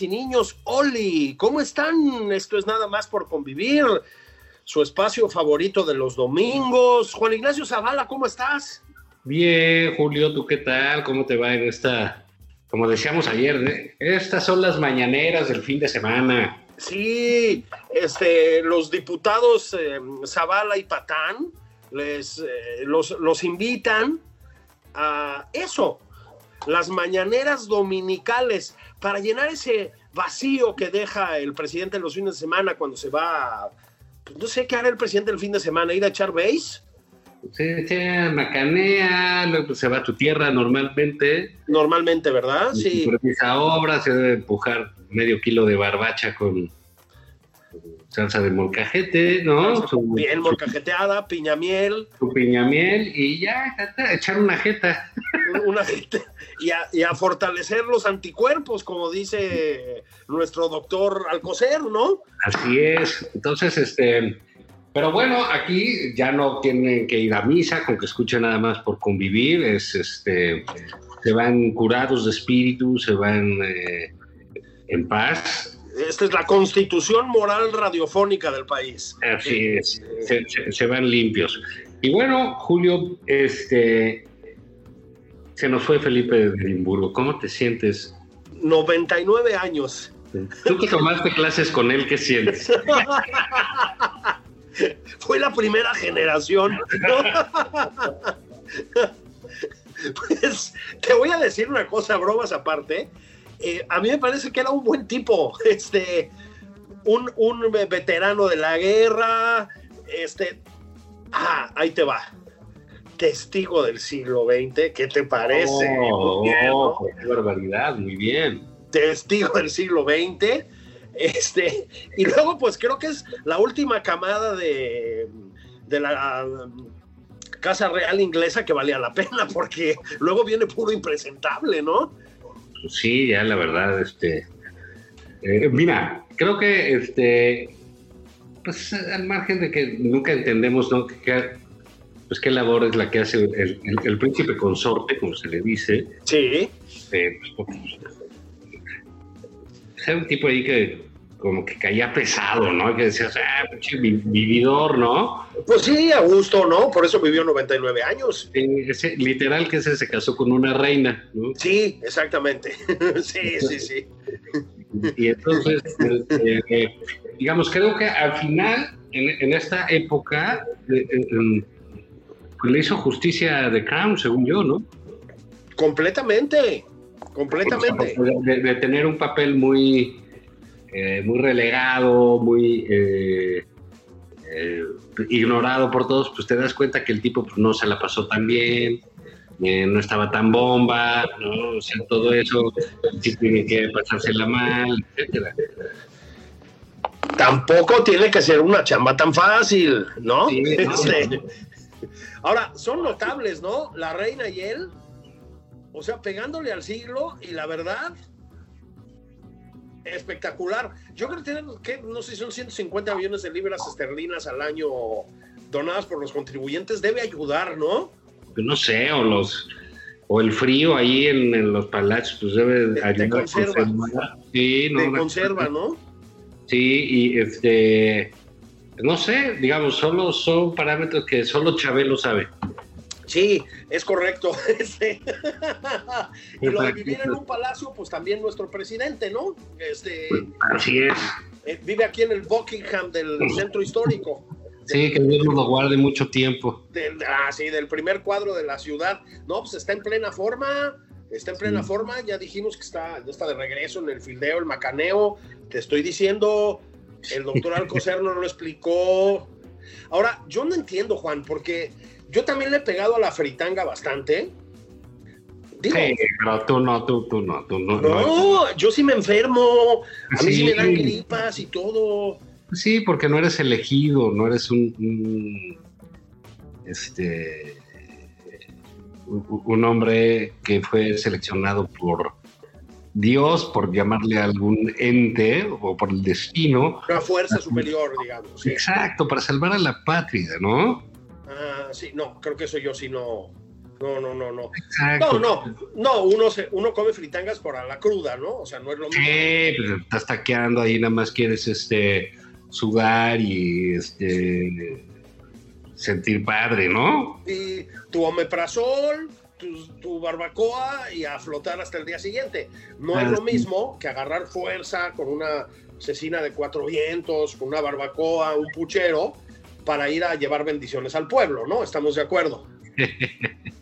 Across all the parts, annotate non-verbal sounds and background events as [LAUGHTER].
Niñas y niños. Oli, ¿cómo están? Esto es nada más por convivir. Su espacio favorito de los domingos. Juan Ignacio Zavala, ¿cómo estás? Bien, Julio, ¿tú qué tal? ¿Cómo te va en esta, como decíamos ayer, ¿eh? estas son las mañaneras del fin de semana? Sí, este, los diputados eh, Zavala y Patán les, eh, los, los invitan a eso, las mañaneras dominicales, para llenar ese vacío que deja el presidente en los fines de semana cuando se va, a- pues, no sé qué hará el presidente el fin de semana, ir a echar base. Se, se macanea, luego se va a tu tierra normalmente, Normalmente, ¿verdad? Sí. supervisa obras, se debe empujar medio kilo de barbacha con salsa de molcajete, ¿no? Su, Bien su, molcajeteada, piñamiel, su piñamiel y ya, ta, ta, echar una jeta. una y a, y a fortalecer los anticuerpos, como dice nuestro doctor Alcocer, ¿no? Así es. Entonces, este, pero bueno, aquí ya no tienen que ir a misa, con que escuchen nada más por convivir, es este, se van curados de espíritu, se van eh, en paz. Esta es la constitución moral radiofónica del país. Así es, se, se- se van limpios. Y bueno, Julio, este, se nos fue Felipe de Edimburgo. ¿Cómo te sientes? 99 años. Tú que tomaste clases con él, ¿qué sientes? [LAUGHS] Fue la primera generación. [LAUGHS] Pues te voy a decir una cosa, bromas aparte. Eh, a mí me parece que era un buen tipo, [LAUGHS] este, un, un veterano de la guerra, este, ah, ahí te va, testigo del siglo XX, ¿qué te parece? Oh, Muy bien, ¿no? oh, qué barbaridad, muy bien. testigo del siglo XX. Este, y luego, pues creo que es la última camada de, de la um, Casa Real Inglesa que valía la pena, [LAUGHS] porque luego viene puro impresentable, ¿no? Pues Sí, ya la verdad, este. eh, mira, creo que este. Pues al margen de que nunca entendemos, ¿no? Que- pues qué labor es la que hace el, el- el príncipe consorte, como se le dice. Sí, eh, pues, era un tipo ahí que como que caía pesado, ¿no? Que decías, ah, pinche vi- vividor, ¿no? pues sí, a gusto, ¿no? Por eso vivió 99 años. Ese- literal que ese se casó con una reina, ¿no? Sí, exactamente. [LAUGHS] sí, sí, sí. Y entonces, eh, eh, digamos, creo que al final, en, en esta época, eh, eh, em, pues le hizo justicia a The Crown, según yo, ¿no? Completamente, completamente. De, de tener un papel muy, eh, muy relegado, muy eh, eh, ignorado por todos, pues te das cuenta que el tipo pues, no se la pasó tan bien, no estaba tan bomba, ¿no? O sea, todo eso sí tiene que pasársela mal, etcétera. Tampoco tiene que ser una chamba tan fácil, ¿no? Sí, no, Este, Ahora, son notables, ¿no? La reina y él, o sea, pegándole al siglo y la verdad, espectacular. Yo creo que tienen, que, no sé si son 150 millones de libras esterlinas al año donadas por los contribuyentes, debe ayudar, ¿no? Pues no sé, o los o el frío ahí en, los palacios, pues debe de, ayudar conserva. Sí, no, conserva, ¿no? Sí, y este, no sé, digamos, solo son parámetros que solo Chabelo sabe. Sí, es correcto. [LAUGHS] Este, y lo de vivir en un palacio, pues también nuestro presidente, ¿no? Este, Así es. Eh, vive aquí en el Buckingham del centro histórico. Sí, que Dios lo guarde mucho tiempo. ah, sí, del primer cuadro de la ciudad. No, pues está en plena forma, está en plena forma. Ya dijimos que está, ya está de regreso en el fildeo, el macaneo. Te estoy diciendo, el doctor [LAUGHS] Alcocer no lo explicó. Ahora, yo no entiendo, Juan, porque yo también le he pegado a la fritanga bastante. sí, pero tú no, tú, tú no, tú no. No, yo sí me enfermo. A mí sí me dan gripas y todo. Sí, porque no eres elegido, no eres un, este un hombre que fue seleccionado por Dios, por llamarle a algún ente o por el destino. Una fuerza superior, digamos. Exacto, para salvar a la patria, ¿no? Ah, sí, no, creo que eso yo sí no. No, no, no, no. Exacto. No, no, no, uno, se, uno come fritangas por a la cruda, ¿no? O sea, no es lo mismo. Sí, pues estás taqueando ahí, nada más quieres este sudar y este sentir padre, ¿no? Y tu omeprazol, tu, barbacoa y a flotar hasta el día siguiente. No es ah, lo mismo que agarrar fuerza con una cecina de cuatro vientos, con una barbacoa, un puchero, para ir a llevar bendiciones al pueblo, ¿no? ¿Estamos de acuerdo? [LAUGHS]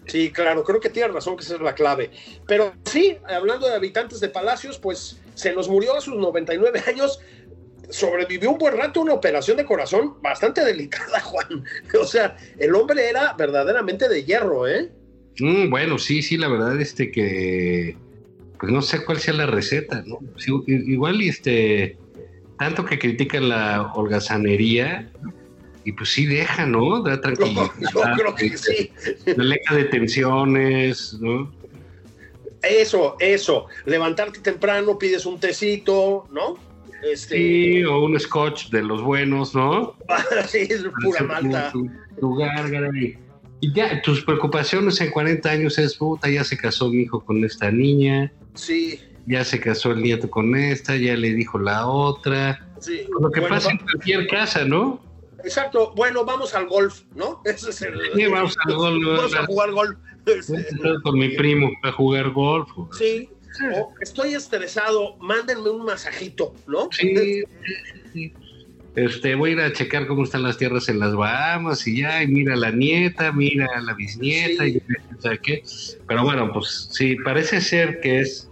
Sí, claro, creo que tienes razón que esa es la clave. Pero sí, hablando de habitantes de palacios, pues se nos murió a sus 99 años sobrevivió un buen rato una operación de corazón bastante delicada, [LAUGHS] Juan. O sea, el hombre era verdaderamente de hierro, ¿eh? Mm, bueno, sí, sí, la verdad, este que, pues no sé cuál sea la receta, ¿no? igual, este, tanto que critican la holgazanería, y pues sí deja, ¿no? Da tranquilidad. [LAUGHS] yo creo que sí. Aleja de tensiones, ¿no? Eso, eso. Levantarte temprano, pides un tecito, ¿no? Este... Sí, o un scotch de los buenos, ¿no? [LAUGHS] sí, es pura malta. Tu, gárgara y, ya, tus preocupaciones en 40 años es, puta, ya se casó mi hijo con esta niña. Sí. Ya se casó el nieto con esta, ya le dijo la otra. Sí. Lo que pasa en cualquier casa, ¿no? Exacto. Bueno, vamos al golf, ¿no? Ese es el. Sí, vamos al golf. Vamos a jugar golf. Con mi primo a jugar golf. Sí, estoy estresado, mándenme un masajito, ¿no? Sí, Este, voy a ir a checar cómo están las tierras en las Bahamas y ya, y mira la nieta, mira la bisnieta, y qué. Pero bueno, pues sí, parece ser que es.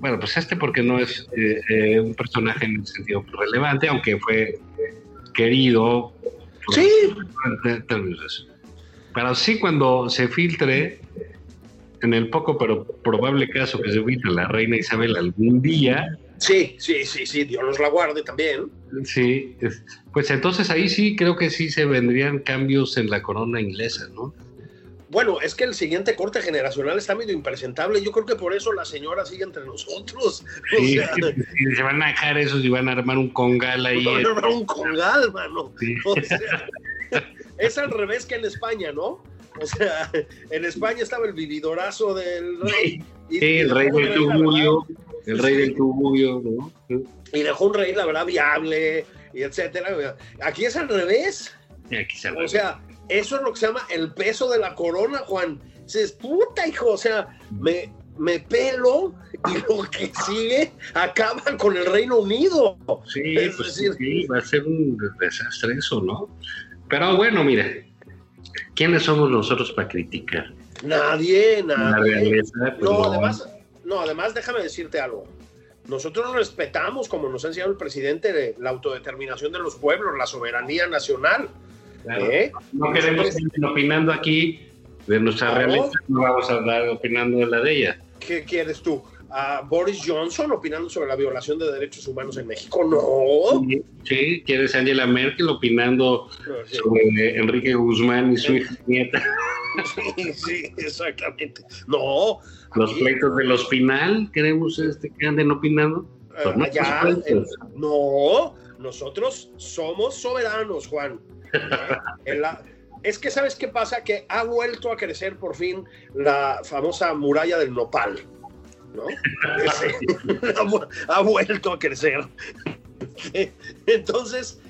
Bueno, pues este porque no es eh, eh, un personaje en el sentido relevante, aunque fue querido. Sí. Pero sí cuando se filtre en el poco pero probable caso que se ubique la reina Isabel algún día. Sí, sí, sí, sí, Dios los la guarde también. Sí, pues entonces ahí sí creo que sí se vendrían cambios en la corona inglesa, ¿no? Bueno, es que el siguiente corte generacional está medio impresentable. Yo creo que por eso la señora sigue entre nosotros. [LAUGHS] Sí, se van a dejar esos y van a armar un congal ahí. Van a armar un congal, mano. [LAUGHS] [LAUGHS] es al revés que en España, ¿no? O sea, en España estaba el vividorazo del rey. sí, el rey del tubulio, el rey del tubulio, ¿no? Y dejó un rey, la verdad, viable, y etcétera. Aquí es al revés. Aquí se o sea, eso es lo que se llama el peso de la corona, Juan. Dices, puta, hijo, o sea, me, me pelo y lo que sigue acaba con el Reino Unido. Sí, pues sí, va a ser un desastre eso, ¿no? Pero bueno, mire, ¿quiénes somos nosotros para criticar? Nadie, nadie. Pues no, además, no, además déjame decirte algo. Nosotros respetamos, como nos ha enseñado el presidente, la autodeterminación de los pueblos, la soberanía nacional. ¿Eh? No queremos seguir opinando aquí de nuestra realidad, no vamos a andar opinando de la de ella. ¿Qué quieres tú? a Boris Johnson opinando sobre la violación de derechos humanos en México. No. Sí, quieres Angela Merkel opinando sobre Enrique Guzmán y su hija nieta. Sí, [LAUGHS] sí, exactamente. No. Los pleitos del hospital, queremos este, que anden opinando. Pues no, nosotros somos soberanos, Juan. [LAUGHS] es que sabes qué pasa, que ha vuelto a crecer por fin la famosa muralla del nopal, ¿no? [LAUGHS] [LAUGHS] Ha, vuelto a crecer. Entonces,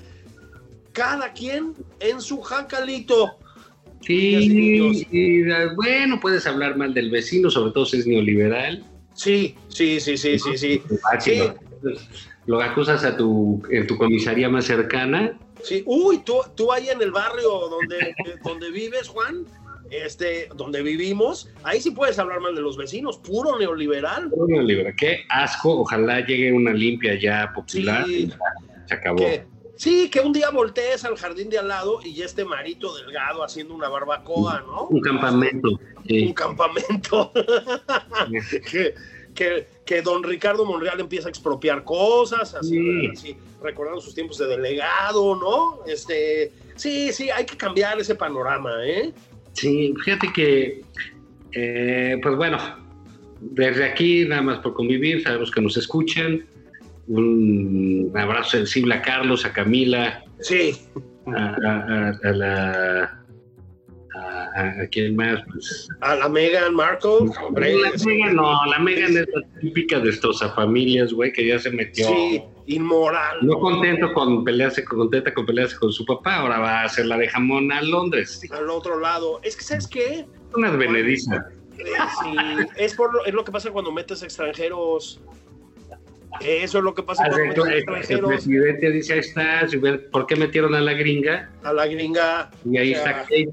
cada quien en su jacalito. Sí, y, bueno, puedes hablar mal del vecino, sobre todo si es neoliberal. Sí, sí, sí, sí, sí, sí. sí. Lo, acusas a tu, en tu comisaría más cercana. Sí, uy, tú, tú ahí en el barrio donde, [LAUGHS] donde vives, Juan, este, donde vivimos, ahí sí puedes hablar mal de los vecinos, puro neoliberal. Puro neoliberal, qué asco, ojalá llegue una limpia ya popular. Sí. Se acabó. Que- sí, que un día voltees al jardín de al lado y ya esté Marito Delgado haciendo una barbacoa, ¿no? Un campamento. sí. Un campamento. [LAUGHS] que, que, que don Ricardo Monreal empieza a expropiar cosas, así, Sí. así, recordando sus tiempos de delegado, ¿no? Este, sí, sí, hay que cambiar ese panorama, ¿eh? Sí, fíjate que, eh, pues bueno, desde aquí, nada más por convivir, sabemos que nos escuchan. Un abrazo sensible a Carlos, a Camila, Sí, a, a- a- a la. A, a- quién más, pues. a la Meghan Markle, hombre, La Megan, no, la Megan es la típica destrozafamilias, güey, que ya se metió. sí, inmoral. No contento con pelearse, contenta con pelearse con su papá, ahora va a hacer la de jamón a Londres. Al otro lado, es que, ¿sabes qué? Una advenediza. Eh, Sí, es, por lo, es lo que pasa cuando metes extranjeros. Eso es lo que pasa cuando metes El extranjeros presidente dice, ahí está, ¿por qué metieron a la gringa? a la gringa. Y ahí O sea, está Kate.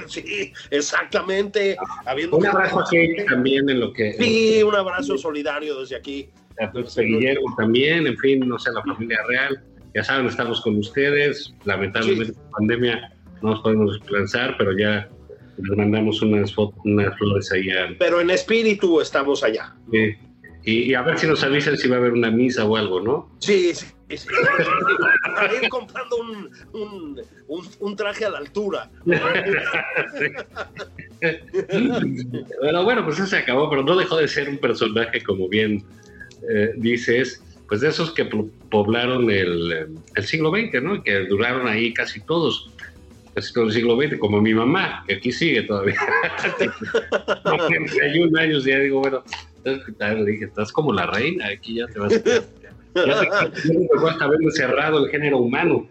[LAUGHS] Sí, exactamente. Habiendo Un abrazo a Kate también en lo que... Sí, un abrazo solidario desde aquí. a Guillermo también, en fin, no sé, la familia real. Ya saben, estamos con ustedes. Lamentablemente, la pandemia no nos podemos lanzar, pero ya les mandamos unas, unas flores ahí a... Pero en espíritu estamos allá. sí. Y, y a ver si nos avisan si va a haber una misa o algo, ¿no? Sí, sí, Para ir comprando un, un, un, traje a la altura. [LAUGHS] Bueno, bueno, pues eso se acabó, pero no dejó de ser un personaje, como bien eh, dices, pues de esos que po- poblaron el, eh, el siglo XX, ¿no? Que duraron ahí casi todos, casi todo el siglo XX, como mi mamá, que aquí sigue todavía. [LAUGHS] Con 31 años, ya digo, bueno, dije, estás como la reina, aquí ya te vas a. Ya te, ya te vas a haber encerrado el género humano.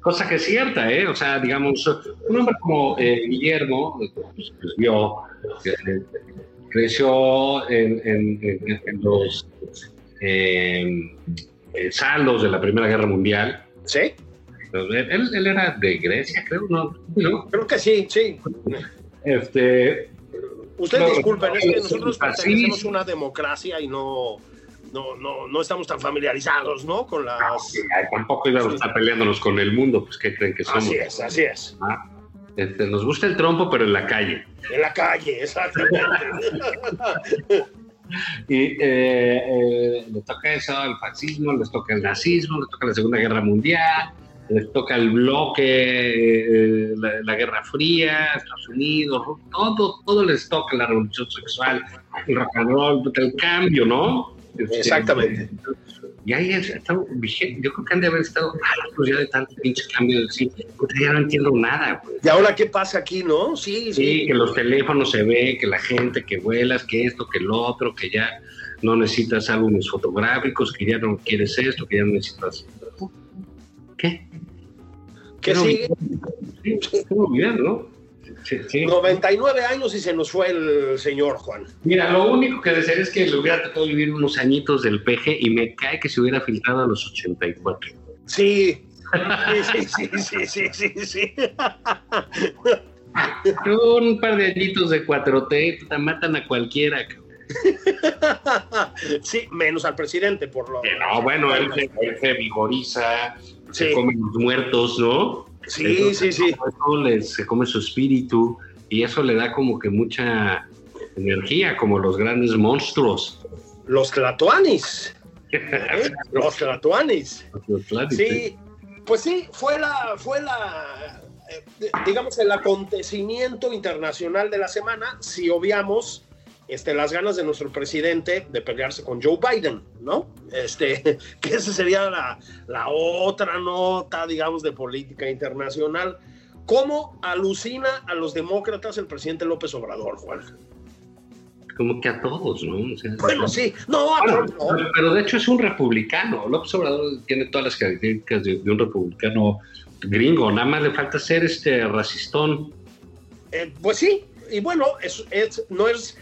Cosa que es cierta, ¿eh? O sea, digamos, un hombre como eh, Guillermo, pues, pues, vio, eh, creció en, en- en- los eh, eh, saldos de la Primera Guerra Mundial. ¿Sí? Entonces, Él, él era de Grecia, creo, ¿no? ¿No? Creo que sí, sí. Este, Ustedes No, disculpen, es que nosotros pertenecemos a una democracia y no, no, no, no estamos tan familiarizados, ¿no? Con las... ay, tampoco íbamos a estar peleándonos con el mundo, pues ¿qué creen que somos? Así es, así es. Ah, este, nos gusta el trompo, pero en la calle. En la calle, exactamente. [LAUGHS] Y eh, eh, le toca eso al fascismo, les toca el nazismo, les toca la Segunda Guerra Mundial, les toca el bloque, eh, la, la Guerra Fría, Estados Unidos, todo, todo les toca la revolución sexual, el rock and roll, el cambio, ¿no? Este, Exactamente. Y ahí es- está vigente. Yo creo que han de haber estado hartos ya de tanto pinche cambio decir, "Puta, ya no entiendo nada. ¿Y ahora qué pasa aquí, no? Sí, Sí, sí. que los teléfonos se ve, que la gente, que vuelas, que esto, que lo otro, que ya no necesitas álbumes fotográficos, que ya no quieres esto, que ya no necesitas. ¿Qué? ¿Qué sigue? Sí, ¿no? Sí, sí. 99 años y se nos fue el señor Juan. Mira, lo único que desearía es que le hubiera tocado vivir unos añitos del peje y me cae que se hubiera filtrado a los 84. Sí. Sí, sí, sí, sí, sí, sí. Un par de añitos de 4T, puta, matan a cualquiera. [LAUGHS] Sí, menos al presidente, por lo no, bueno, él se, él se vigoriza, se come los muertos, ¿no? Sí, Entonces, sí, sí. Eso le- se come su espíritu y eso le da como que mucha energía, como los grandes monstruos. Los tlatoanis. ¿eh? [LAUGHS] Los Atlantes. Sí, pues sí, fue la, fue la, eh, digamos, el acontecimiento internacional de la semana, si obviamos este, las ganas de nuestro presidente de pelearse con Joe Biden, ¿no? Este, [LAUGHS] que esa sería la, la otra nota, digamos, de política internacional. ¿Cómo alucina a los demócratas el presidente López Obrador, Juan? Como que a todos, ¿no? bueno, sí, no, Pero de hecho es un republicano. López Obrador tiene todas las características de, un republicano gringo, nada más le falta ser este racistón. Eh, pues sí, y bueno, es, no es,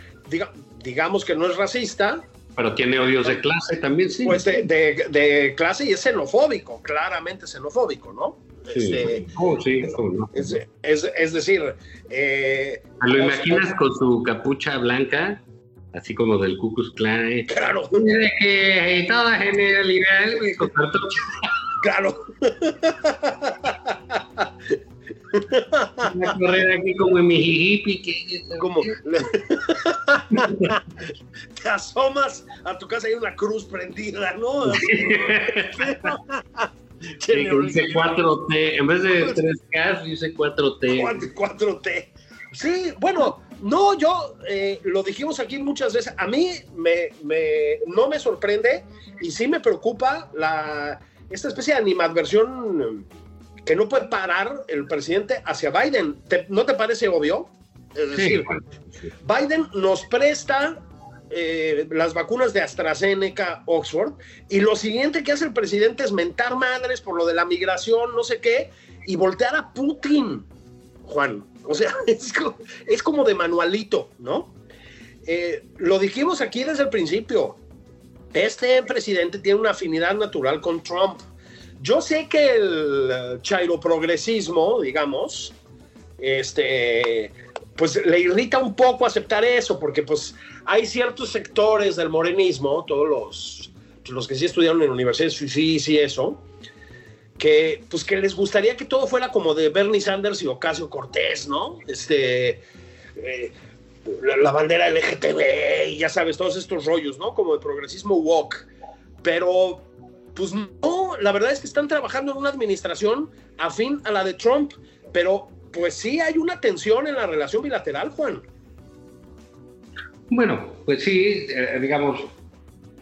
digamos que no es racista, pero tiene odios de clase también, sí. Pues de, de, clase y es xenofóbico, claramente xenofóbico, ¿no? Sí, este, oh, sí no. es, es, decir... Eh, ¿Lo imaginas con su capucha blanca? Así como del Ku Klux Klan. Claro. De que toda generalidad... [LAUGHS] Claro. [LAUGHS] a correr aquí como en mi hippie. Que... Como [LAUGHS] te asomas a tu casa y hay una cruz prendida, ¿no? [LAUGHS] [LAUGHS] dice 4T, en vez de 3K dice 4T. 4T. Sí, bueno, no, yo eh, lo dijimos aquí muchas veces. A mí me, me, no me sorprende y sí me preocupa la, esta especie de animadversión que no puede parar el presidente hacia Biden. ¿No te parece obvio? Es decir, Biden nos presta eh, las vacunas de AstraZeneca, Oxford, y lo siguiente que hace el presidente es mentar madres por lo de la migración, no sé qué, y voltear a Putin, Juan. O sea, [LAUGHS] es, como de manualito, ¿no? Eh, lo dijimos aquí desde el principio. Este presidente tiene una afinidad natural con Trump. Yo sé que el eh, chairo progresismo, digamos, este, pues le irrita un poco aceptar eso, porque pues hay ciertos sectores del morenismo, todos los, los que sí estudiaron en universidades, sí, sí, eso, que pues que les gustaría que todo fuera como de Bernie Sanders y Ocasio Cortés, ¿no? Este, eh, la, bandera LGTB y ya sabes, todos estos rollos, ¿no? Como de progresismo woke. Pero pues no, la verdad es que están trabajando en una administración afín a la de Trump, pero pues sí hay una tensión en la relación bilateral, Juan. Bueno, pues sí, eh, digamos,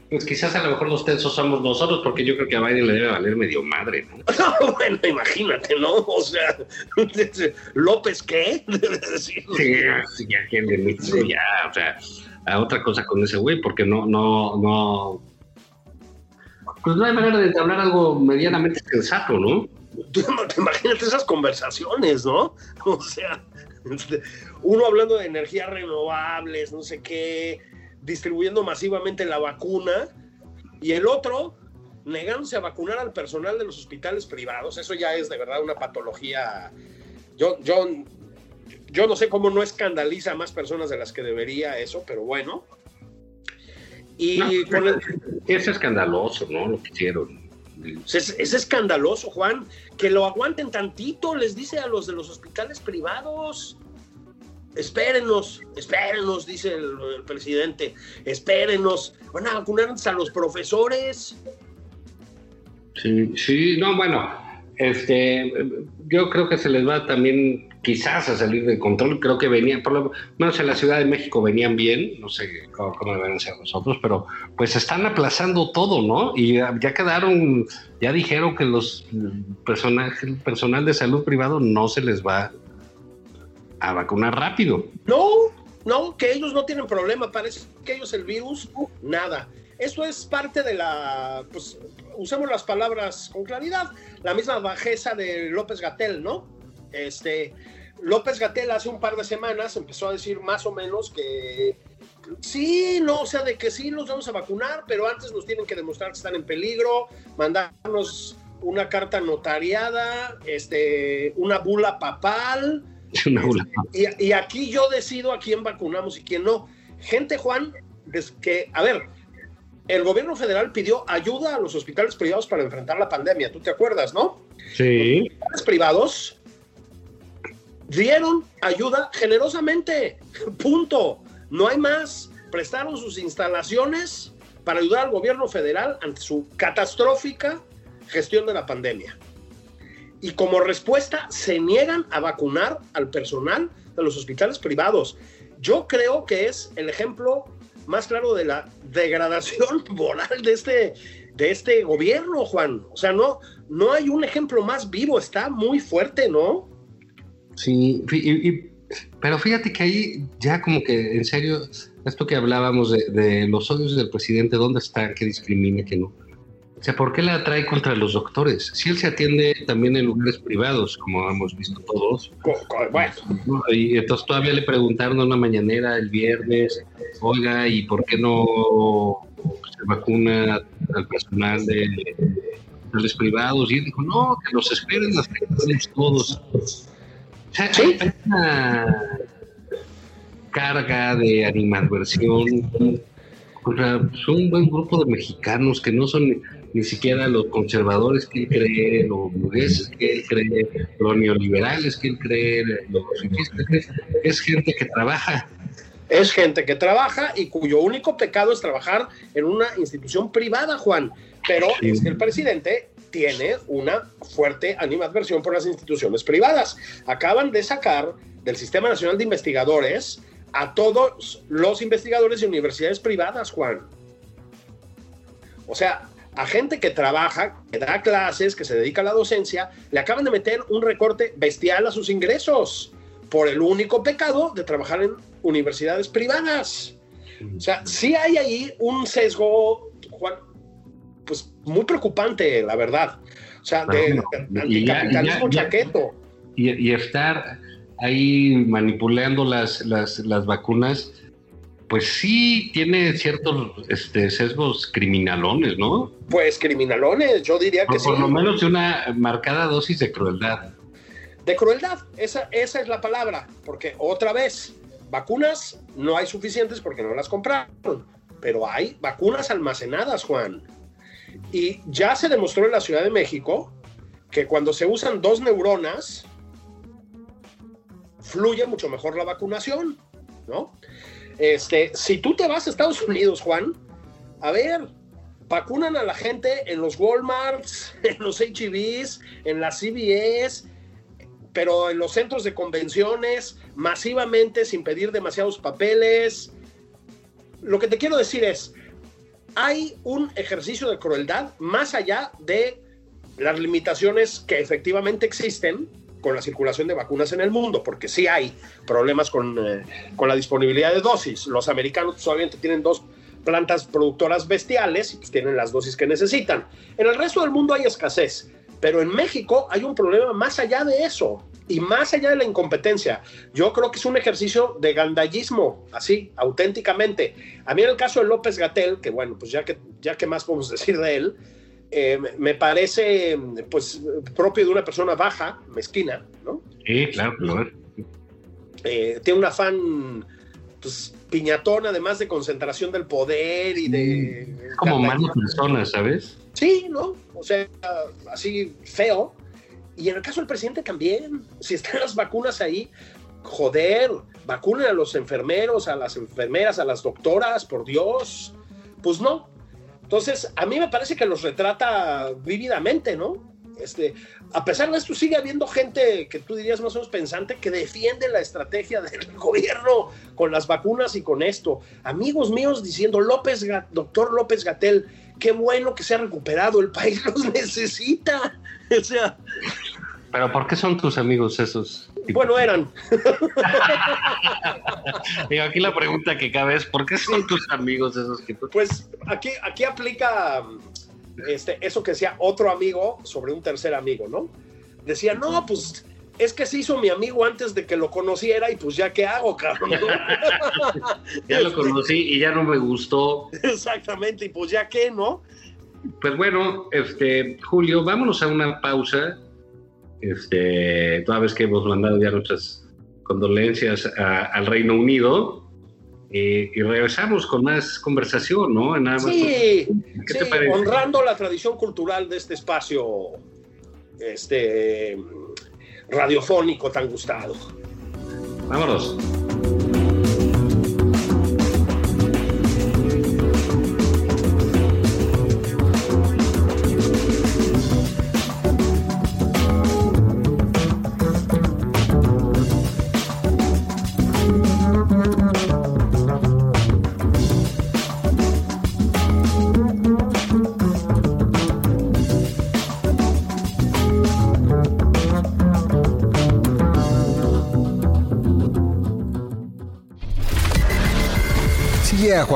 pues quizás a lo mejor los tensos somos nosotros, porque yo creo que a Biden le debe valer medio madre, ¿no? [LAUGHS] bueno, imagínate, ¿no? O sea, [LAUGHS] ¿López qué? [LAUGHS] sí, sí, ya, ya, o sea, a otra cosa con ese güey, porque no, no, no, pues no hay manera de hablar algo medianamente sensato, ¿no? Tú imagínate esas conversaciones, ¿no? [LAUGHS] O sea, este, uno hablando de energías renovables, no sé qué, distribuyendo masivamente la vacuna, y el otro negándose a vacunar al personal de los hospitales privados. Eso ya es de verdad una patología. Yo, yo, yo no sé cómo no escandaliza a más personas de las que debería eso, pero bueno. Y Es escandaloso, ¿no? Lo que hicieron. Es, es, escandaloso, Juan. Que lo aguanten tantito, les dice a los de los hospitales privados. Espérenos, espérenos, dice el, presidente. Espérenos. Van a vacunar a los profesores. Sí, sí, no, bueno, este, yo creo que se les va también quizás a salir de control. Creo que venían, por lo menos en la Ciudad de México venían bien, no sé cómo, cómo deben ser nosotros, pero pues están aplazando todo, ¿no? Y ya, quedaron, ya dijeron que los personajes, el personal de salud privado no se les va a vacunar rápido. No, no, que ellos no tienen problema, parece que ellos el virus, nada. Eso es parte de la, pues, usemos las palabras con claridad, la misma bajeza de López Gatel, ¿no? Este, López Gatel hace un par de semanas empezó a decir más o menos que sí, no, o sea, de que sí los vamos a vacunar, pero antes nos tienen que demostrar que están en peligro, mandarnos una carta notariada, este, una bula papal. [LAUGHS] Una bula. Este, y, y, aquí yo decido a quién vacunamos y quién no. Gente, Juan, que, a ver, el gobierno federal pidió ayuda a los hospitales privados para enfrentar la pandemia, ¿tú te acuerdas, no? Sí. Los hospitales privados dieron ayuda generosamente. Punto. No hay más. Prestaron sus instalaciones para ayudar al gobierno federal ante su catastrófica gestión de la pandemia. Y como respuesta se niegan a vacunar al personal de los hospitales privados. Yo creo que es el ejemplo más claro de la degradación [LAUGHS] moral de este, de este gobierno, Juan. O sea, no, no hay un ejemplo más vivo, está muy fuerte, ¿no? Sí, pero fíjate que ahí ya como que en serio, esto que hablábamos de, de los odios del presidente, ¿dónde está? ¿Qué discrimina? ¿Qué no? O sea, ¿por qué la atrae contra los doctores? Si él se atiende también en lugares privados, como hemos visto todos. Bueno. Y entonces todavía le preguntaron a una mañanera el viernes, oiga, ¿y por qué no se vacuna al personal de los privados? Y él dijo, no, que los esperen las que todos. ¿Sí? hay una carga de animadversión contra pues, un buen grupo de mexicanos que no son ni siquiera los conservadores que él cree, los burgueses que él cree, los neoliberales que él cree, los que es gente que trabaja. Es gente que trabaja y cuyo único pecado es trabajar en una institución privada, Juan. Pero es que el presidente tiene una fuerte animadversión por las instituciones privadas. Acaban de sacar del Sistema Nacional de Investigadores a todos los investigadores de universidades privadas, Juan. O sea, a gente que trabaja, que da clases, que se dedica a la docencia, le acaban de meter un recorte bestial a sus ingresos por el único pecado de trabajar en universidades privadas. O sea, sí hay ahí un sesgo, Juan, pues muy preocupante, la verdad. O sea, de, anticapitalismo chaqueto. Y, y, estar ahí manipulando las, las, las vacunas pues sí tiene ciertos este, sesgos criminalones, ¿no? Pues criminalones, yo diría que sí. Por lo menos de una marcada dosis de crueldad. De crueldad, esa, esa es la palabra, porque otra vez, vacunas no hay suficientes porque no las compraron, pero hay vacunas almacenadas, Juan. Y ya se demostró en la Ciudad de México que cuando se usan dos neuronas, fluye mucho mejor la vacunación, ¿no? Este, si tú te vas a Estados Unidos, Juan, a ver, vacunan a la gente en los Walmarts, [LAUGHS] en los HEBs, en las CVS, pero en los centros de convenciones, masivamente, sin pedir demasiados papeles. Lo que te quiero decir es, hay un ejercicio de crueldad más allá de las limitaciones que efectivamente existen, con la circulación de vacunas en el mundo, porque sí hay problemas con, eh, con la disponibilidad de dosis. Los americanos solamente tienen dos plantas productoras bestiales y pues tienen las dosis que necesitan. En el resto del mundo hay escasez, pero en México hay un problema más allá de eso y más allá de la incompetencia. Yo creo que es un ejercicio de gandallismo, así, auténticamente. A mí en el caso de López Gatel, que bueno, pues ya que, ya que más podemos [LAUGHS] decir de él, eh, me parece pues propio de una persona baja, mezquina, ¿no? Sí, claro, claro. Eh, tiene un afán pues, piñatón, además de concentración del poder y de... Es como mala persona, ¿sabes? Sí, ¿no? O sea, así feo. Y en el caso del presidente también, si están las vacunas ahí, joder, vacunen a los enfermeros, a las enfermeras, a las doctoras, por Dios. Pues no, entonces, a mí me parece que los retrata vívidamente, ¿no? Este, a pesar de esto, sigue habiendo gente que tú dirías más o menos pensante que defiende la estrategia [LAUGHS] del gobierno con las vacunas y con esto. Amigos míos diciendo, López, doctor López Gatel, qué bueno que se ha recuperado, el país [LAUGHS] los necesita. [LAUGHS] O sea. Pero ¿por qué son tus amigos esos? Bueno, eran. [LAUGHS] aquí la pregunta que cabe es, ¿por qué son tus amigos esos que Pues aquí, aquí aplica este, eso que decía otro amigo sobre un tercer amigo, ¿no? Decía, no, pues es que se hizo mi amigo antes de que lo conociera y pues ya qué hago, cabrón. [LAUGHS] ya lo conocí y ya no me gustó. Exactamente, y pues ya qué, ¿no? Pues bueno, este, Julio, vámonos a una pausa este, toda vez que hemos mandado ya nuestras condolencias al Reino Unido. Eh, y regresamos con más conversación, ¿no? Nada más sí, honrando la tradición cultural de este espacio este, radiofónico tan gustado. Vámonos.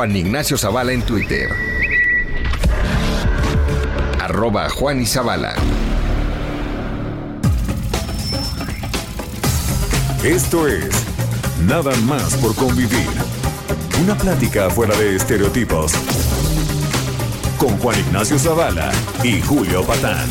Juan Ignacio Zavala en Twitter. Arroba Juan y Zavala. Esto es Nada más por convivir. Una plática fuera de estereotipos. Con Juan Ignacio Zavala y Julio Patán.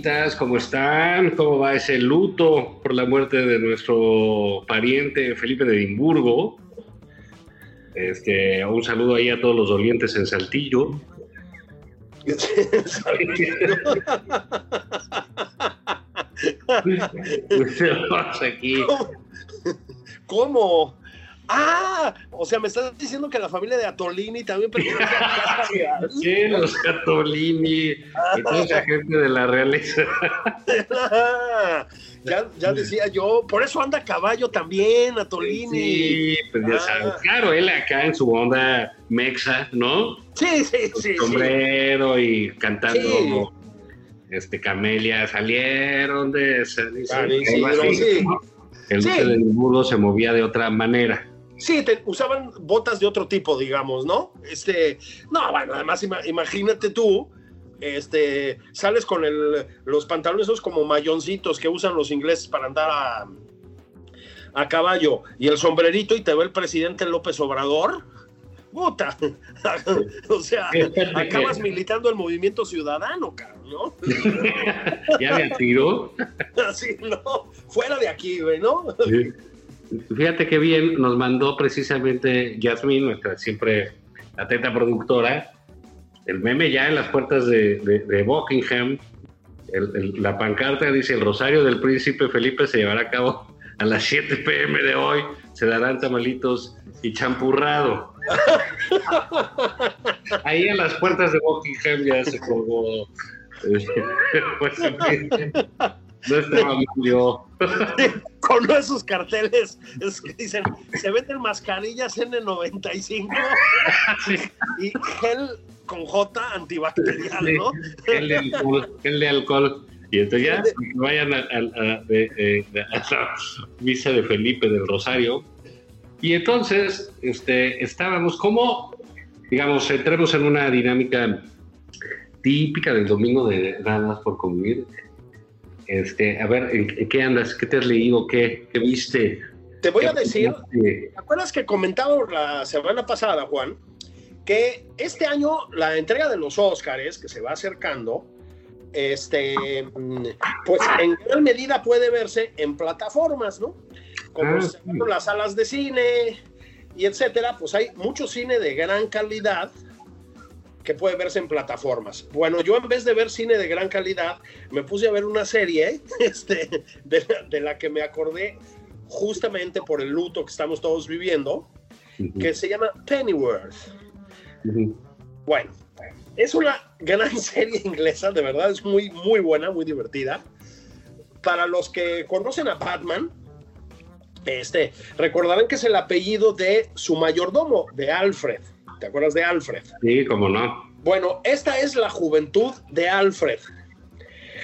Amiguitas? ¿Cómo están? ¿Cómo va ese luto por la muerte de nuestro pariente Felipe de Edimburgo? Este, un saludo ahí a todos los dolientes en Saltillo. [LAUGHS] [LAUGHS] Estamos aquí. ¿Cómo? Ah, o sea, me estás diciendo que la familia de Atolini también pertenece a la Casa Real. [LAUGHS] Sí, los Catolini y toda esa gente de la realeza. [LAUGHS] ya, ya decía yo, por eso anda a caballo también, Atolini. Sí, pues ya Ah. sabes. Claro, él acá en su onda mexa, ¿no? Sí, sí, sí. sí. sombrero y cantando Sí. este Camelia salieron de San Isidro. San Isidro, Algo así, sí. El Sí. de Edimburgo se movía de otra manera. Sí, te- usaban botas de otro tipo, digamos, ¿no? Este, no, bueno, además ima- imagínate tú, este, sales con el, los pantalones esos como mayoncitos que usan los ingleses para andar a, a caballo y el sombrerito y te ve el presidente López Obrador. Puta, [LAUGHS] o sea, acabas militando el movimiento ciudadano, cabrón, ¿no? [LAUGHS] Ya a tiro. [LAUGHS] Así, no, fuera de aquí, güey, ¿no? Fíjate qué bien nos mandó precisamente Yasmin, nuestra siempre atenta productora, el meme ya en las puertas de, de- de Buckingham. El- el- la pancarta dice: El rosario del príncipe Felipe se llevará a cabo a las 7 pm de hoy. Se darán tamalitos y champurrado. [LAUGHS] Ahí en las puertas de Buckingham ya se colgó. eh, [LAUGHS] pues, no estaba mal yo. con esos carteles es que dicen, se venden mascarillas N95 y gel con J antibacterial, ¿no? el de alcohol, de. Y entonces ya vayan a, a- a- de- eh, de- a la misa de Felipe del Rosario. Y entonces este, estábamos como, digamos, entremos en una dinámica típica del domingo de nada más por convivir. Este, a ver, ¿en, qué andas? ¿Qué te has leído? ¿Qué, qué viste? Te voy a decir, ¿te acuerdas que comentaba la semana pasada, Juan, que este año la entrega de los Óscares, que se va acercando, este, pues en gran medida puede verse en plataformas, ¿no? Como Ah, sí. las salas de cine y etcétera, pues hay mucho cine de gran calidad que puede verse en plataformas. Bueno, yo en vez de ver cine de gran calidad, me puse a ver una serie [LAUGHS] este, de, la- de la que me acordé justamente por el luto que estamos todos viviendo, que se llama Pennyworth. ujú. Bueno, es una gran [LAUGHS] serie inglesa, de verdad, es muy, muy buena, muy divertida. Para los que conocen a Batman, este, recordarán que es el apellido de su mayordomo, de Alfred. ¿Te acuerdas de Alfred? Sí, cómo no. Bueno, esta es la juventud de Alfred.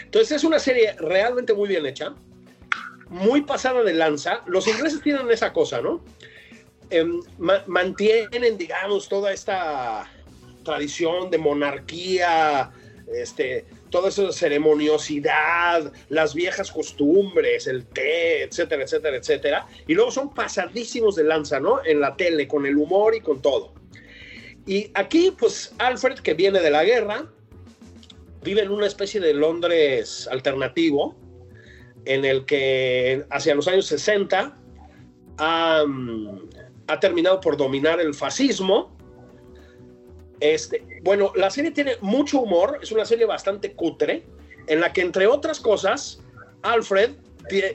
Entonces es una serie realmente muy bien hecha, muy pasada de lanza. Los ingleses tienen esa cosa, ¿no? Em, ma- mantienen, digamos, toda esta tradición de monarquía, este, toda esa ceremoniosidad, las viejas costumbres, el té, etcétera, etcétera, etcétera. Y luego son pasadísimos de lanza, ¿no? En la tele, con el humor y con todo. Y aquí, pues, Alfred, que viene de la guerra, vive en una especie de Londres alternativo, en el que hacia los años 60 ha, ha terminado por dominar el fascismo. Este, bueno, la serie tiene mucho humor, es una serie bastante cutre, en la que, entre otras cosas, Alfred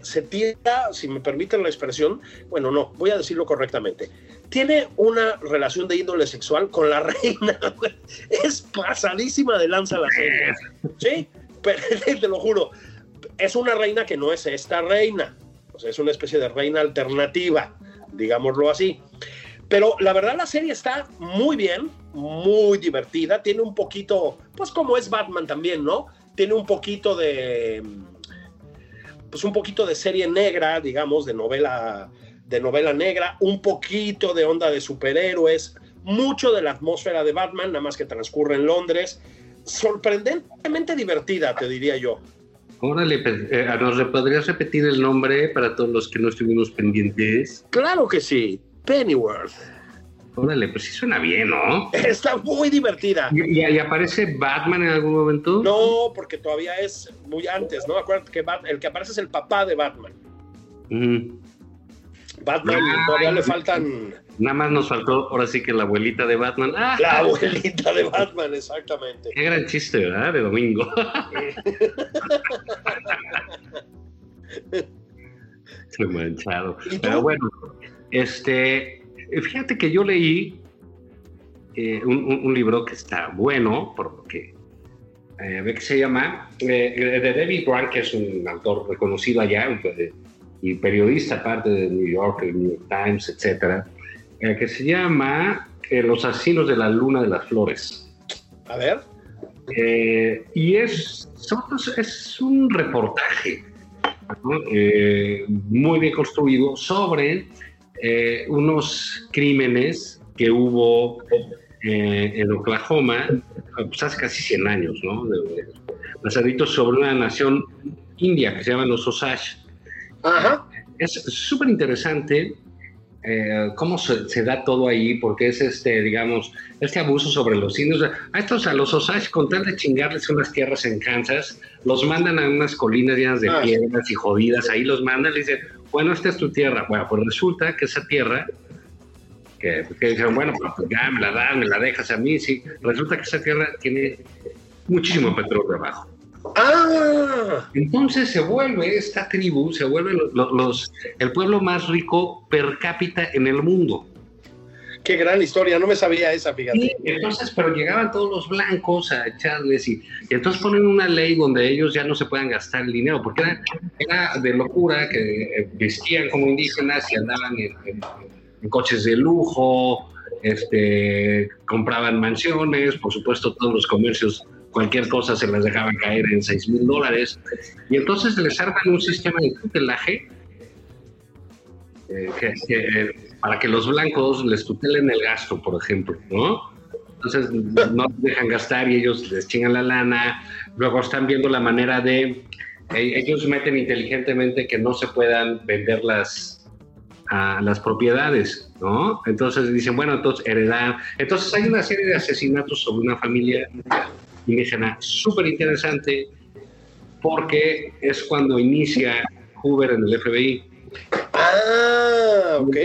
se tira, si me permiten la expresión, bueno, no, voy a decirlo correctamente, tiene una relación de índole sexual con la [LAUGHS] reina. Es pasadísima de lanza la serie. Sí, pero, [LAUGHS] te lo juro, es una reina que no es esta reina, o sea, es una especie de reina alternativa, digámoslo así. Pero la verdad la serie está muy bien, muy divertida, tiene un poquito, pues como es Batman también, ¿no? Tiene un poquito de, pues un poquito de serie negra, digamos, de novela, de novela negra, un poquito de onda de superhéroes, mucho de la atmósfera de Batman, nada más que transcurre en Londres, sorprendentemente divertida, te diría yo. Órale, eh, ¿nos podrías repetir el nombre para todos los que no estuvimos pendientes? Claro que sí, Pennyworth. Órale, pues sí suena bien, ¿no? Está muy divertida. ¿Y, aparece Batman en algún momento? No, porque todavía es muy antes, ¿no? Acuérdate que el que aparece es el papá de Batman. Batman todavía le faltan. Nada más nos faltó ahora sí que la abuelita de Batman. ¡Ah! La abuelita de Batman, exactamente. Qué gran chiste, ¿verdad? De domingo. Estoy [LAUGHS] manchado. Pero bueno, este, fíjate que yo leí eh, un, libro que está bueno, porque eh, que se llama, eh, de David Grant, que es un autor reconocido allá y periodista aparte de New York, el New York Times, etcétera, que se llama Los asesinos de la luna de las flores. A ver. y es, es un reportaje muy bien construido sobre eh, unos crímenes que hubo eh, en Oklahoma pues hace casi 100 años, ¿no? Basaditos sobre una nación india que se llama los Osage. Ajá. Es súper interesante eh, cómo se, da todo ahí, porque es este, digamos, este abuso sobre los indios. A estos, a los Osage, con tal de chingarles unas tierras en Kansas, los mandan a unas colinas llenas de ah. piedras y jodidas, ahí los mandan y dicen, bueno, esta es tu tierra. Bueno, pues resulta que esa tierra, que, dijeron, bueno, pues ya me la das, me la dejas a mí, sí, resulta que esa tierra tiene muchísimo petróleo abajo. Ah. Entonces se vuelve esta tribu, se vuelve los, el pueblo más rico per cápita en el mundo. Qué gran historia, no me sabía esa, fíjate. entonces, pero llegaban todos los blancos a echarles y, entonces ponen una ley donde ellos ya no se puedan gastar el dinero, porque era, de locura que eh, vestían como indígenas y andaban en, coches de lujo, este, compraban mansiones, por supuesto todos los comercios, cualquier cosa se las dejaban caer en 6 mil dólares, y entonces les arman un sistema de tutelaje eh, que, que para que los blancos les tutelen el gasto, por ejemplo, ¿no? Entonces no dejan gastar y ellos les chingan la lana. Luego están viendo la manera de. Eh, ellos meten inteligentemente que no se puedan vender las, las propiedades, ¿no? Entonces dicen, bueno, entonces heredar. Entonces hay una serie de asesinatos sobre una familia indígena súper interesante porque es cuando inicia Hoover en el FBI. Ah, ok.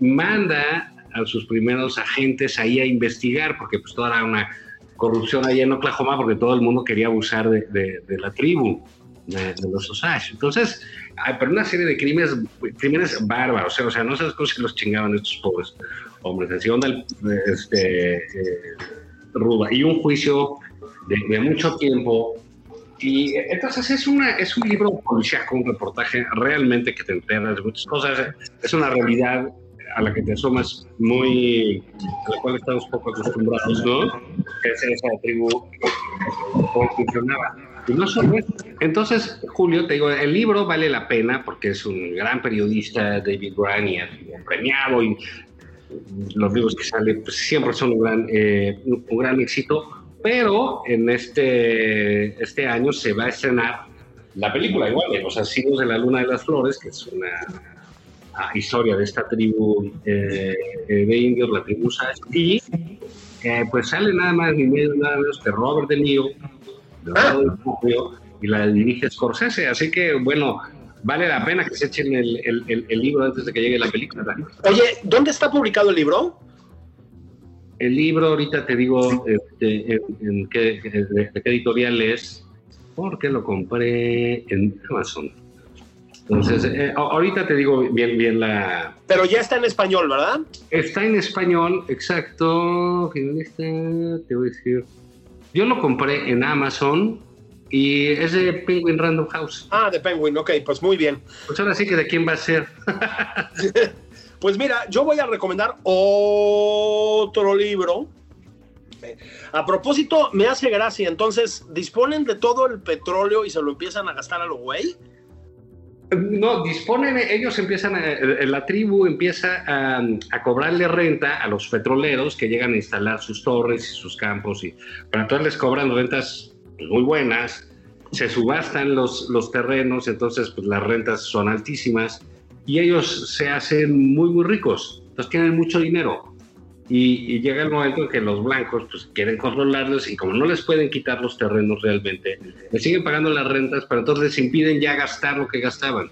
manda a sus primeros agentes ahí a investigar, porque pues toda era una corrupción ahí en Oklahoma, porque todo el mundo quería abusar de, la tribu, de, los Osage. Entonces, hay, pero una serie de crímenes, crímenes bárbaros, o sea, no sabes cómo se los chingaban estos pobres hombres. Así onda este, eh, ruda. Y un juicio de, mucho tiempo y entonces es, una, es un libro policíaco, un reportaje realmente que te enteras de muchas cosas. Es una realidad a la que te asomas muy, a la cual estamos poco acostumbrados, ¿no? Que es esa tribu, cómo funcionaba. Y no solo Entonces, Julio, te digo, el libro vale la pena porque es un gran periodista, David Grant, y premiado, y los libros que salen pues, siempre son un gran, eh, un gran éxito pero en este, este año se va a estrenar la película igual de Los Asesinos de la Luna de las Flores, que es una ah, historia de esta tribu eh, eh, de indios, la tribu Sash, y eh, pues sale nada más ni menos nada menos que Robert De Niro, y la dirige Scorsese, así que bueno, vale la pena que se echen el, libro antes de que llegue la película. Oye, ¿dónde está publicado el libro? El libro, ahorita te digo este, en, qué, de, qué editorial es, porque lo compré en Amazon. Entonces, eh, ahorita te digo bien, bien la. Pero ya está en español, ¿verdad? Está en español, exacto. te voy a decir. Yo lo compré en Amazon y es de Penguin Random House. Ah, de Penguin, ok, pues muy bien. Pues ahora sí que de quién va a ser. [LAUGHS] pues mira, yo voy a recomendar otro libro. A propósito, me hace gracia. Entonces, disponen de todo el petróleo y se lo empiezan a gastar a lo güey. No, disponen, ellos empiezan, a, la tribu empieza a, cobrarle renta a los petroleros que llegan a instalar sus torres y sus campos, y para entonces les cobran rentas muy buenas, se subastan los, los terrenos, entonces pues, las rentas son altísimas y ellos se hacen muy, muy ricos, entonces tienen mucho dinero. Y, llega el momento en que los blancos pues, quieren controlarlos y como no les pueden quitar los terrenos realmente, les siguen pagando las rentas, pero entonces les impiden ya gastar lo que gastaban.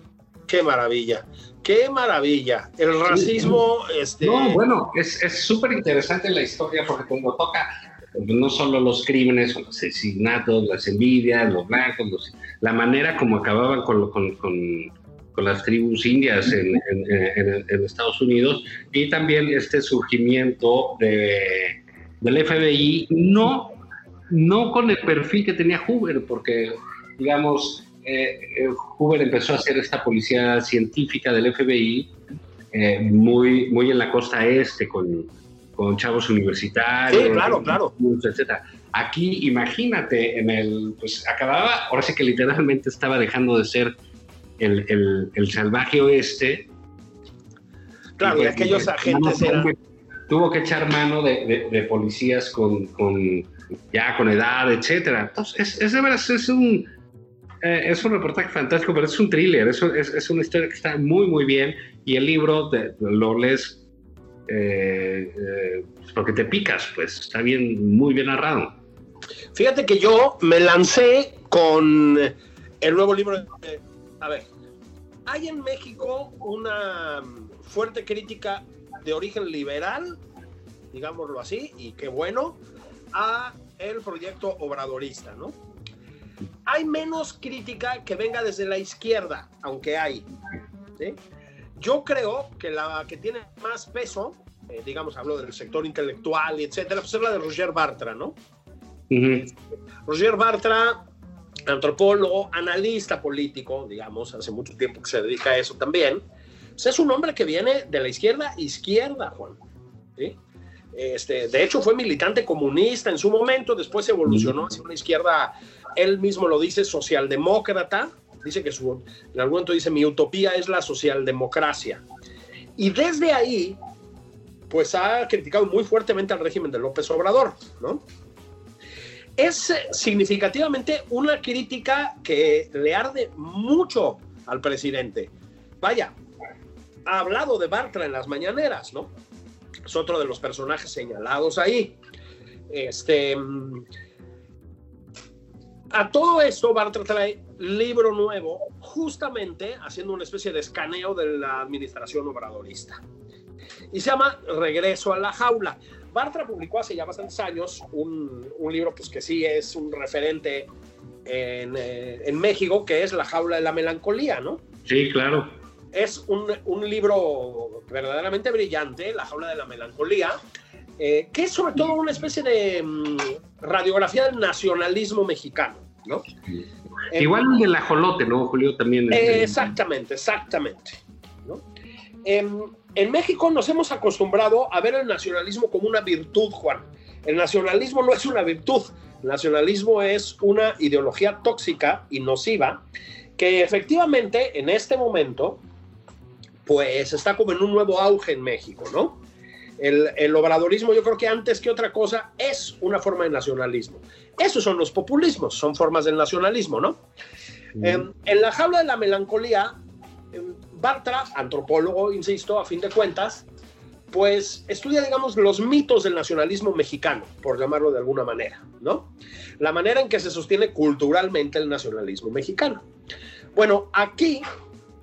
Qué maravilla, qué maravilla. El racismo... Este... No, bueno, es súper interesante la historia porque cuando toca no solo los crímenes, los asesinatos, las envidias, los blancos, la manera como acababan con, con, con con las tribus indias en, Estados Unidos y también este surgimiento de, del FBI, no, no con el perfil que tenía Hoover, porque, digamos, eh, eh, Hoover empezó a hacer esta policía científica del FBI eh, muy, muy en la costa este, con, con chavos universitarios. Sí, claro, claro. Etcétera. Aquí, imagínate, en el, pues acababa, ahora sí que literalmente estaba dejando de ser el, el, salvaje oeste. Claro, y, aquellos agentes eran... Tuvo que echar mano de, de, policías con, con, ya con edad, etcétera. Entonces, es, de veras, es un, eh, es un reportaje fantástico, pero es un thriller, es, es, es, una historia que está muy, muy bien y el libro lo lees eh, eh, porque te picas, pues está bien, muy bien narrado. Fíjate que yo me lancé con el nuevo libro de a ver, hay en México una fuerte crítica de origen liberal, digámoslo así, y qué bueno, a el proyecto obradorista, ¿no? Hay menos crítica que venga desde la izquierda, aunque hay. Yo creo que la que tiene más peso, eh, digamos, hablo del sector intelectual etcétera, pues es la de Roger Bartra, ¿no? Roger Bartra antropólogo, analista político, digamos, hace mucho tiempo que se dedica a eso también. Pues es un hombre que viene de la izquierda izquierda, Juan. Este, de hecho, fue militante comunista en su momento, después evolucionó hacia una izquierda, él mismo lo dice, socialdemócrata. Dice que su, en algún momento dice, mi utopía es la socialdemocracia. Y desde ahí, pues ha criticado muy fuertemente al régimen de López Obrador, ¿no? Es significativamente una crítica que le arde mucho al presidente. Vaya, ha hablado de Bartra en las mañaneras, ¿no? Es otro de los personajes señalados ahí. Este, a todo esto, Bartra trae libro nuevo, justamente haciendo una especie de escaneo de la administración obradorista. Y se llama Regreso a la jaula. Bartra publicó hace ya bastantes años un, un libro pues, que sí es un referente en, eh, en, México, que es La jaula de la melancolía, ¿no? Sí, claro. Es un, un libro verdaderamente brillante, La jaula de la melancolía, eh, que es sobre todo una especie de mm, radiografía del nacionalismo mexicano, ¿no? Igual el del ajolote, ¿no, Julio? También. exactamente, exactamente. ¿no? Em, en México nos hemos acostumbrado a ver el nacionalismo como una virtud, Juan. El nacionalismo no es una virtud, el nacionalismo es una ideología tóxica y nociva que efectivamente en este momento pues está como en un nuevo auge en México, ¿no? El, obradorismo yo creo que antes que otra cosa es una forma de nacionalismo. Esos son los populismos, son formas del nacionalismo, ¿no? en la jaula de la melancolía Bartra, antropólogo, insisto, a fin de cuentas, pues estudia, digamos, los mitos del nacionalismo mexicano, por llamarlo de alguna manera, ¿no? La manera en que se sostiene culturalmente el nacionalismo mexicano. Bueno, aquí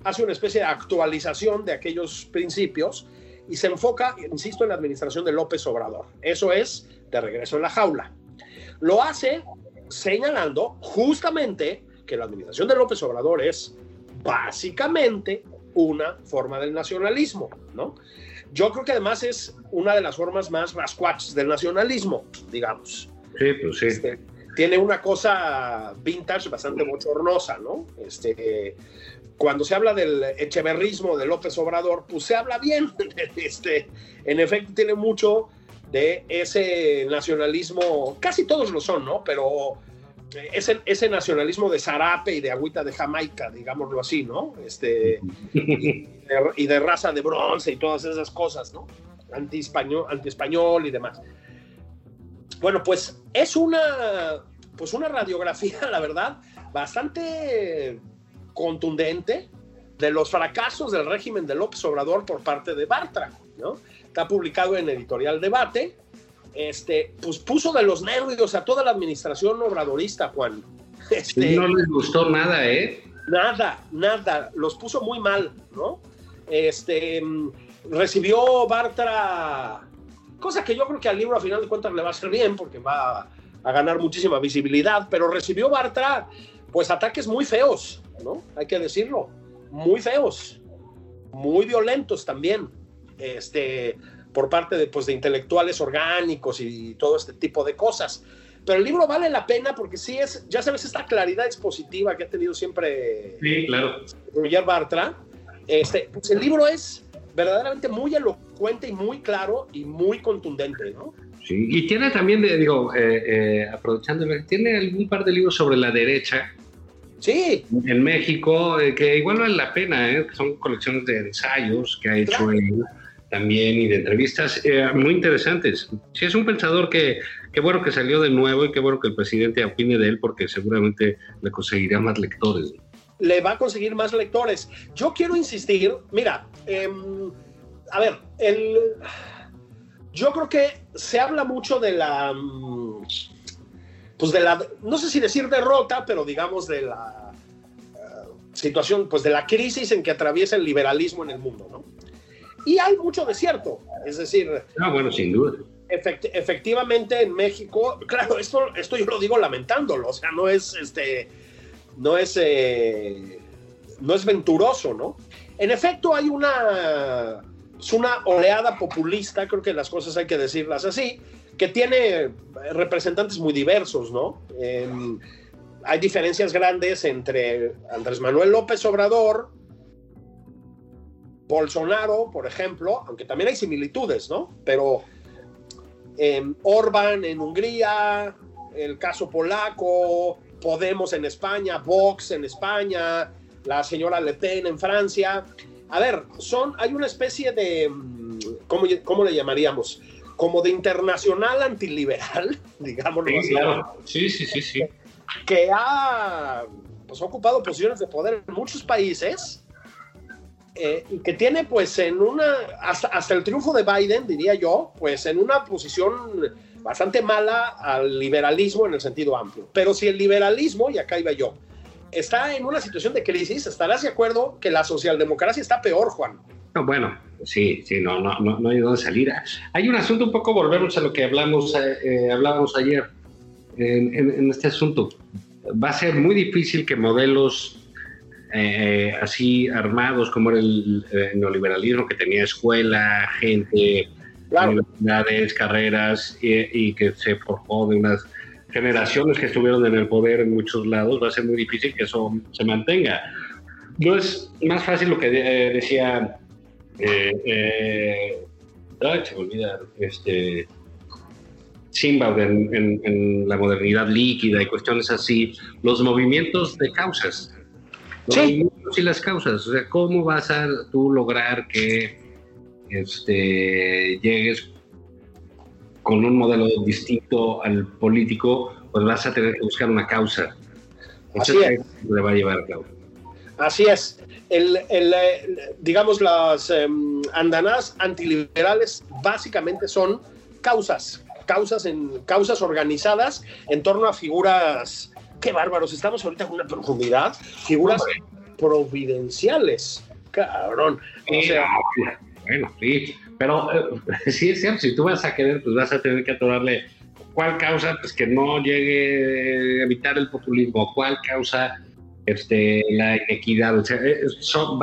hace una especie de actualización de aquellos principios y se enfoca, insisto, en la administración de López Obrador. Eso es de regreso en la jaula. Lo hace señalando justamente que la administración de López Obrador es básicamente una forma del nacionalismo, ¿no? Yo creo que además es una de las formas más rascuaches del nacionalismo, digamos. Sí, pues sí. Este, tiene una cosa vintage bastante bochornosa, ¿no? Este, cuando se habla del echeverrismo de López Obrador, pues se habla bien. [LAUGHS] Este, en efecto, tiene mucho de ese nacionalismo, casi todos lo son, ¿no? Pero ese, ese nacionalismo de zarape y de agüita de Jamaica, digámoslo así, ¿no? Este, y, de, y de raza de bronce y todas esas cosas, ¿no? Anti-español anti -español y demás. Bueno, pues es una, pues una radiografía, [LAUGHS] la verdad, bastante contundente de los fracasos del régimen de López Obrador por parte de Bartra, ¿no? Está publicado en Editorial Debate. Este, pues puso de los nervios a toda la administración obradorista, Juan. [LAUGHS] Este, no les gustó nada, ¿eh? Nada, nada. Los puso muy mal, ¿no? Este, recibió Bartra, cosa que yo creo que al libro a final de cuentas le va a hacer bien porque va a, a ganar muchísima visibilidad, pero recibió Bartra, pues ataques muy feos, ¿no? Hay que decirlo, muy feos, muy violentos también, este, por parte de, pues, de intelectuales orgánicos y todo este tipo de cosas. Pero el libro vale la pena porque sí es, ya sabes, esta claridad expositiva que ha tenido siempre sí, claro. Roger Bartra. Este, pues el libro es verdaderamente muy elocuente y muy claro y muy contundente, ¿no? Sí, y tiene también, digo, eh, eh, aprovechando, tiene algún par de libros sobre la derecha. Sí. En México, eh, que igual vale la pena, ¿eh? son colecciones de ensayos que ha hecho Claro. él también y de entrevistas eh, muy interesantes. Sí, es un pensador que, qué bueno que salió de nuevo y qué bueno que el presidente opine de él porque seguramente le conseguirá más lectores. le va a conseguir más lectores. Yo quiero insistir, mira, em, a ver, el, yo creo que se habla mucho de la, pues de la, no sé si decir derrota, pero digamos de la eh, situación, pues de la crisis en que atraviesa el liberalismo en el mundo, ¿no? Y hay mucho de cierto, es decir, Ah, bueno, sin duda. efect- efectivamente en México, claro, esto, esto yo lo digo lamentándolo, o sea, no es este, no es, eh, no es venturoso, ¿no? En efecto, hay una, es una oleada populista, creo que las cosas hay que decirlas así, que tiene representantes muy diversos, ¿no? Em, hay diferencias grandes entre Andrés Manuel López Obrador, Bolsonaro, por ejemplo, aunque también hay similitudes, ¿no? Pero eh, Orban en Hungría, el caso polaco, Podemos en España, Vox en España, la señora Le Pen en Francia. A ver, son, hay una especie de, mm, ¿cómo, cómo le llamaríamos? Como de internacional antiliberal, [LAUGHS] digámoslo Sí, así, claro. Sí, sí, sí, sí. que ha, pues, ha ocupado posiciones de poder en muchos países eh, que tiene pues en una, hasta, hasta el triunfo de Biden, diría yo, pues en una posición bastante mala al liberalismo en el sentido amplio. Pero si el liberalismo, y acá iba yo, está en una situación de crisis, estarás de acuerdo que la socialdemocracia está peor, Juan. No, bueno, sí, sí, no, no, no, no hay dónde salir. Hay un asunto un poco, volvemos a lo que hablamos, eh, eh, hablábamos ayer en, en- en este asunto. Va a ser muy difícil que modelos eh, así armados como era el, eh, neoliberalismo, que tenía escuela, gente, Claro. universidades, carreras, y, y que se forjó de unas generaciones que estuvieron en el poder en muchos lados, va a ser muy difícil que eso se mantenga. No es más fácil lo que eh, decía, eh, eh, ay, se me olvida, este, en, en- en la modernidad líquida y cuestiones así, los movimientos de causas. Los Sí. y las causas, o sea, ¿cómo vas a tú lograr que este, llegues con un modelo distinto al político? Pues vas a tener que buscar una causa. Así Entonces, es. le va a llevar a cabo. Así es. El, el, eh, digamos, las em, andanadas antiliberales básicamente son causas, causas, en, causas organizadas en torno a figuras, qué bárbaros, estamos ahorita con una profundidad, figuras providenciales. Cabrón. O sea, bueno, sí, pero eh, [LAUGHS] sí es cierto, si tú vas a querer, pues vas a tener que atorarle cuál causa, pues que no llegue a evitar el populismo, cuál causa este, la inequidad, o sea, eh, esos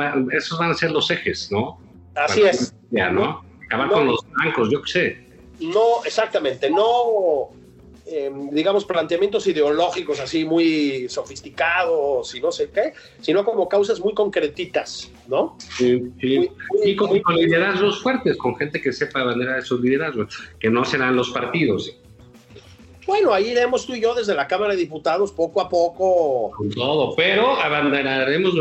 van a ser los ejes, ¿no? Así es. Ya, ¿no? Acabar con los blancos, yo qué sé. No, exactamente, no Em, digamos, planteamientos ideológicos así muy sofisticados y no sé qué, sino como causas muy concretitas, ¿no? Sí, sí. y, con, liderazgos fuertes, con gente que sepa abanderar esos liderazgos, que no serán los partidos. Bueno, ahí iremos tú y yo desde la Cámara de Diputados poco a poco. Con todo, pero abanderaremos,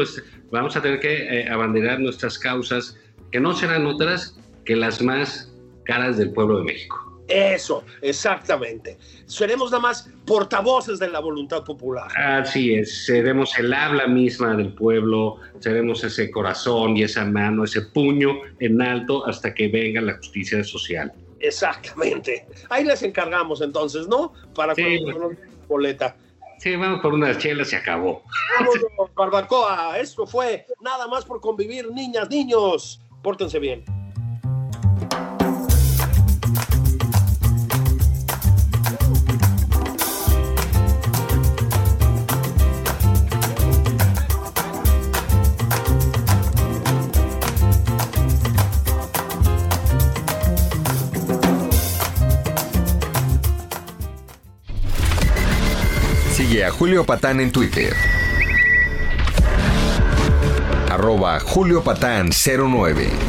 vamos a tener que eh, abanderar nuestras causas, que no serán otras que las más caras del pueblo de México. Eso, exactamente. Seremos nada más portavoces de la voluntad popular. Así es, seremos el habla misma del pueblo, seremos ese corazón y esa mano, ese puño en alto hasta que venga la justicia social. Exactamente. Ahí les encargamos entonces, ¿no? Para sí. cuando boleta. Sí, vamos por unas chelas y acabó. Vámonos, barbacoa. Esto fue nada más por convivir, niñas, niños. Pórtense bien. Julio Patán en Twitter. Arroba Julio Patán 09.